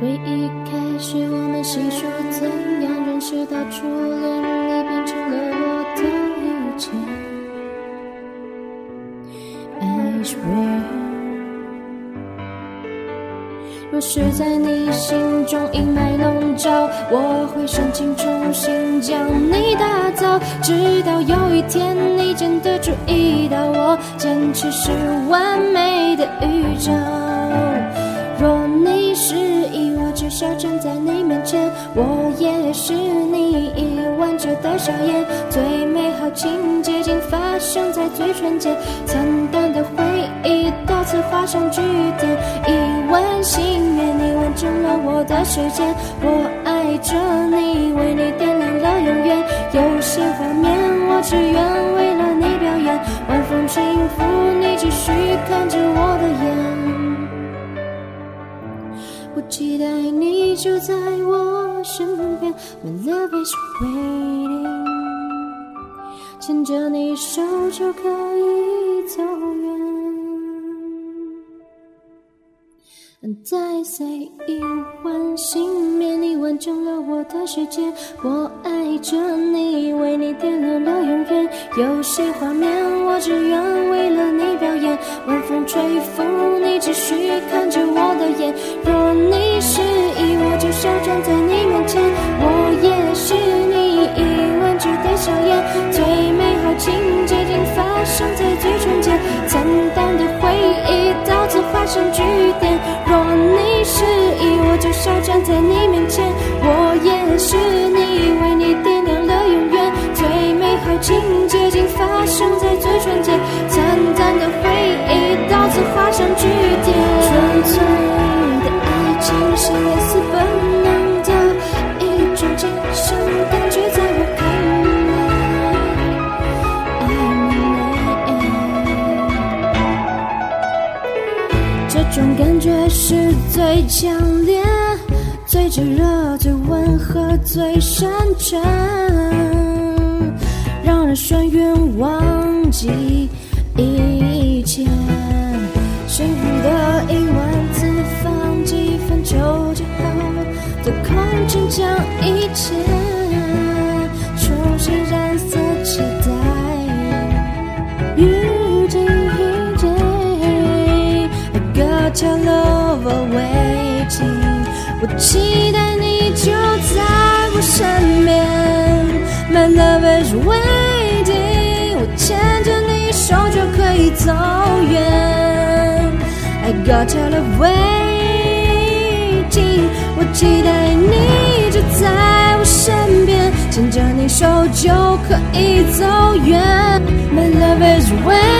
回忆开始，我们细说怎样认识到初恋，你变成了我的一切。I swear，若是在你心中阴霾笼罩，我会深情重新将你打造，直到有一天你真的注意到我，坚持是完美的预兆。若你是一，我至少站在你面前，我也是你遗忘着的笑颜。最美好情节竟发生在嘴唇间，惨淡的回忆到此画上句点。一吻心愿，你完成了我的时间，我爱着你，为你点亮了永远。有些画面，我只愿为了你表演，就在我身边，My love is waiting，牵着你手就可以走远。再在一晚醒眠，你完成了我的世界，我爱着你，为你点亮了永远。有些画面，我只愿为了你表演，站在嘴唇间，简单的回忆到此画上句点。若你示意，我就少站在你面前，我也是你，为你点亮了永远。最美好情节是最强烈、最炙热、最温和、最深沉，让人眩晕忘记一切。幸福的一万次放几分酒之后，的空间将一切我期待你就在我身边，My love is waiting，我牵着你手就可以走远。I got your love waiting，我期待你就在我身边，牵着你手就可以走远。My love is waiting，waiting。